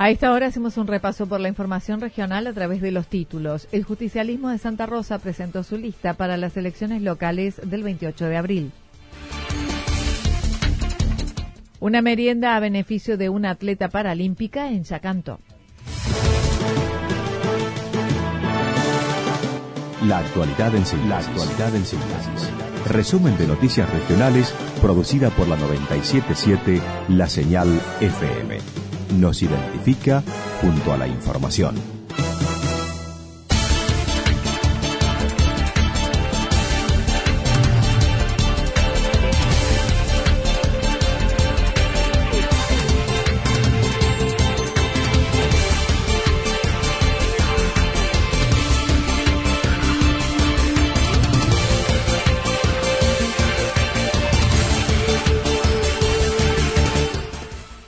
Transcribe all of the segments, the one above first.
A esta hora hacemos un repaso por la información regional a través de los títulos. El justicialismo de Santa Rosa presentó su lista para las elecciones locales del 28 de abril. Una merienda a beneficio de una atleta paralímpica en Chacanto. La actualidad en síntesis. La actualidad en síntesis. Resumen de noticias regionales producida por la 977 La Señal FM nos identifica junto a la información.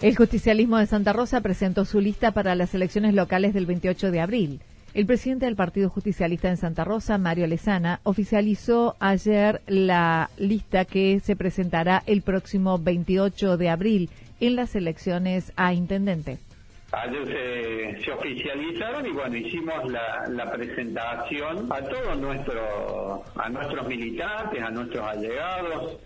El justicialismo de Santa Rosa presentó su lista para las elecciones locales del 28 de abril. El presidente del Partido Justicialista en Santa Rosa, Mario Lezana, oficializó ayer la lista que se presentará el próximo 28 de abril en las elecciones a intendente. Ayer se, oficializaron y bueno, hicimos la, presentación a todos nuestros, a nuestros militantes, a nuestros allegados,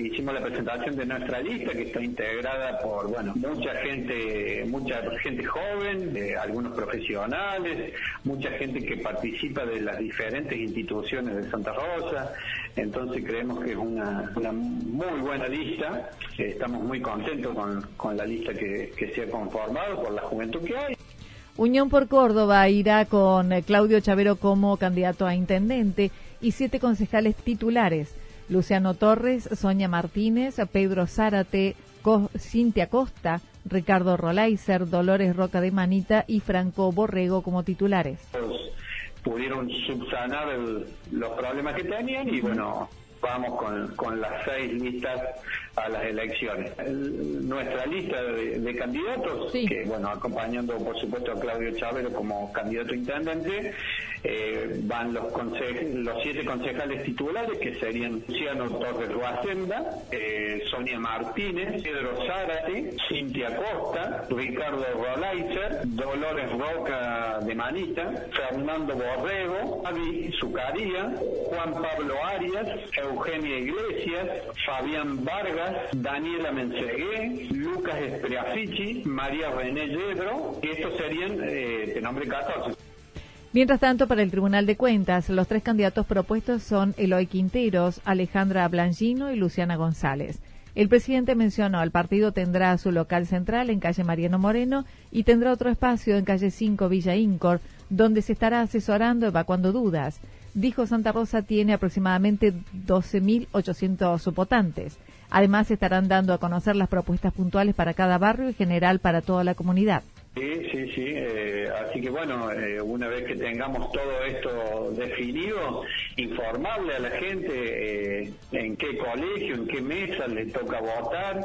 hicimos la presentación de nuestra lista que está integrada por bueno mucha gente mucha gente joven algunos profesionales mucha gente que participa de las diferentes instituciones de Santa Rosa. Entonces creemos que es una, muy buena lista. Estamos muy contentos con, la lista que, que se ha conformado por la juventud que hay. Unión por Córdoba irá con Claudio Chavero como candidato a intendente y siete concejales titulares. Luciano Torres, Sonia Martínez, Pedro Zárate, Cintia Costa, Ricardo Rolaiser, Dolores Roca de Manita y Franco Borrego como titulares. Pudieron subsanar los problemas que tenían y bueno, vamos con, las seis listas a las elecciones. nuestra lista de, candidatos, que bueno, acompañando por supuesto a Claudio Chávez como candidato intendente, eh, van los, los siete concejales titulares, que serían Luciano Torres Guacenda, eh, Sonia Martínez, Pedro Zárate, Cintia Costa, Ricardo Rolaiser, Dolores Roca de Manita, Fernando Borrego, Avi Zucaría, Juan Pablo Arias, Eugenia Iglesias, Fabián Vargas, Daniela Mensegué, Lucas Espreafici, María René Yedro, y estos serían eh, de nombre 14. Mientras tanto, para el Tribunal de Cuentas, los tres candidatos propuestos son Eloy Quinteros, Alejandra Blangino y Luciana González. El presidente mencionó, el partido tendrá su local central en calle Mariano Moreno y tendrá otro espacio en calle 5 Villa Incor, donde se estará asesorando, evacuando dudas. Dijo Santa Rosa tiene aproximadamente 12.800 votantes. Además, estarán dando a conocer las propuestas puntuales para cada barrio y general para toda la comunidad. Sí, sí, sí. Eh, así que bueno, eh, una vez que tengamos todo esto definido, informarle a la gente eh, en qué colegio, en qué mesa le toca votar.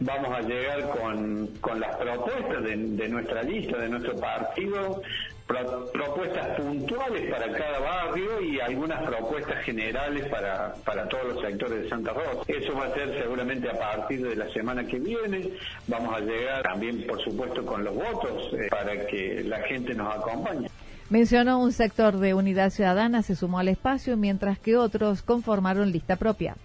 Vamos a llegar con, con las propuestas de, de nuestra lista, de nuestro partido, propuestas puntuales para cada barrio y algunas propuestas generales para, para todos los sectores de Santa Rosa. Eso va a ser seguramente a partir de la semana que viene. Vamos a llegar también, por supuesto, con los votos eh, para que la gente nos acompañe. Mencionó un sector de Unidad Ciudadana se sumó al espacio, mientras que otros conformaron lista propia.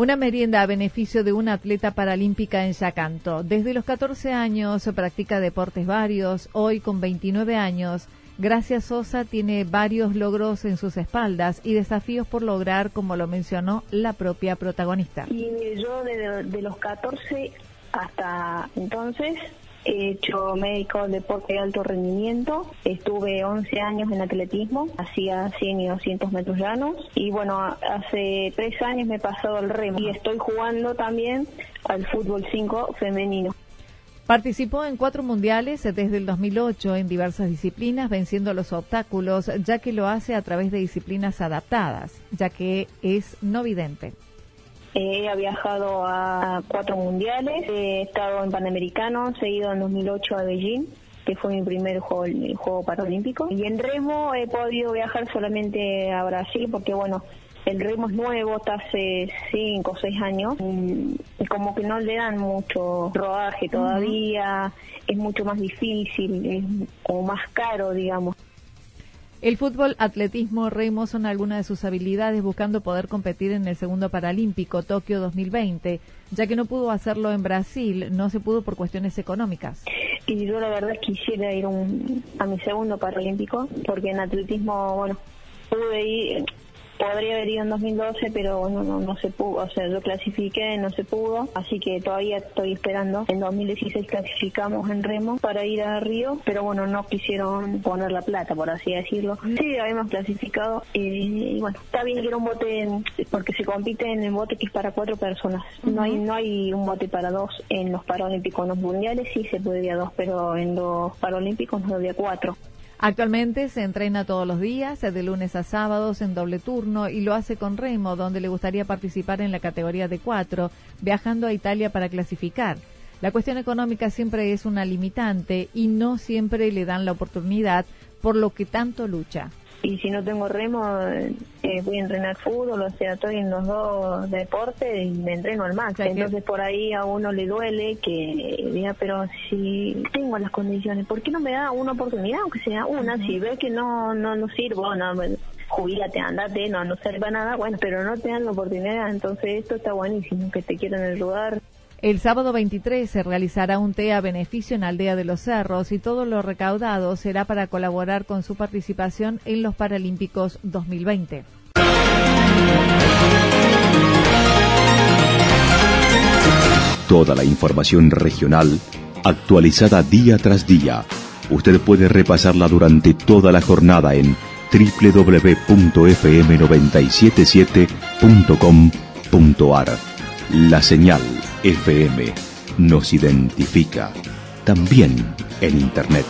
Una merienda a beneficio de una atleta paralímpica en Yacanto. Desde los 14 años practica deportes varios. Hoy, con 29 años, Gracia Sosa tiene varios logros en sus espaldas y desafíos por lograr, como lo mencionó la propia protagonista. Y yo de, los 14 hasta entonces He hecho médico deporte de alto rendimiento, estuve 11 años en atletismo, hacía 100 y 200 metros llanos y bueno, hace tres años me he pasado al remo y estoy jugando también al fútbol 5 femenino. Participó en cuatro mundiales desde el 2008 en diversas disciplinas, venciendo los obstáculos, ya que lo hace a través de disciplinas adaptadas, ya que es no vidente. He viajado a cuatro mundiales, he estado en Panamericanos, he ido en 2008 a Beijing, que fue mi primer juego, juego paralímpico. Y en remo he podido viajar solamente a Brasil porque, bueno, el remo es nuevo, está hace cinco o seis años, y como que no le dan mucho rodaje todavía, es mucho más difícil, es como más caro, digamos. El fútbol, atletismo, remo son algunas de sus habilidades buscando poder competir en el segundo paralímpico Tokio 2020, ya que no pudo hacerlo en Brasil, no se pudo por cuestiones económicas. Y yo la verdad quisiera ir a mi segundo paralímpico, porque en atletismo, bueno, pude ir, Podría haber ido en 2012, pero no, no, no se pudo. O sea, yo clasifiqué, no se pudo. Así que todavía estoy esperando. En 2016 clasificamos en remo para ir a Río, pero bueno, no quisieron poner la plata, por así decirlo. Sí, habíamos clasificado. y bueno, está bien que era un bote, porque se compite en el bote que es para cuatro personas. No hay no hay un bote para dos en los Paralímpicos. En los mundiales sí se puede ir a dos, pero en los Paralímpicos no había cuatro. Actualmente se entrena todos los días, de lunes a sábados, en doble turno, y lo hace con Remo, donde le gustaría participar en la categoría de cuatro, viajando a Italia para clasificar. La cuestión económica siempre es una limitante y no siempre le dan la oportunidad, por lo que tanto lucha y si no tengo remo eh, voy a entrenar fútbol, o sea, estoy en los dos deportes y me entreno al máximo. Entonces por ahí a uno le duele que diga, pero si tengo las condiciones, ¿por qué no me da una oportunidad, aunque sea una? Si ves que no no no sirvo, no, jubilate, andate, no, no sirve nada, bueno, pero no te dan la oportunidad, entonces esto está buenísimo, que te quieran ayudar. El sábado 23 se realizará un té a beneficio en Aldea de los Cerros y todo lo recaudado será para colaborar con su participación en los Paralímpicos 2020. Toda la información regional actualizada día tras día. Usted puede repasarla durante toda la jornada en www.fm977.com.ar. La señal FM nos identifica también en Internet.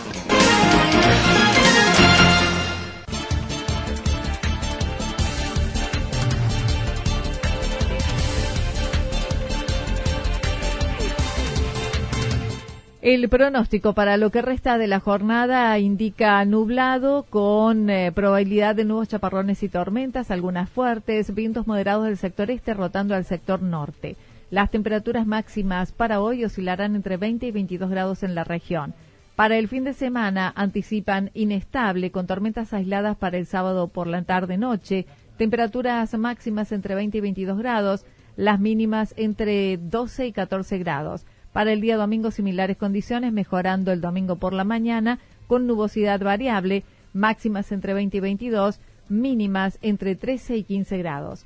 El pronóstico para lo que resta de la jornada indica nublado con eh, probabilidad de nuevos chaparrones y tormentas, algunas fuertes, vientos moderados del sector este rotando al sector norte. Las temperaturas máximas para hoy oscilarán entre 20 y 22 grados en la región. Para el fin de semana anticipan inestable con tormentas aisladas para el sábado por la tarde-noche, temperaturas máximas entre 20 y 22 grados, las mínimas entre 12 y 14 grados. Para el día domingo similares condiciones, mejorando el domingo por la mañana con nubosidad variable, máximas entre 20 y 22, mínimas entre 13 y 15 grados.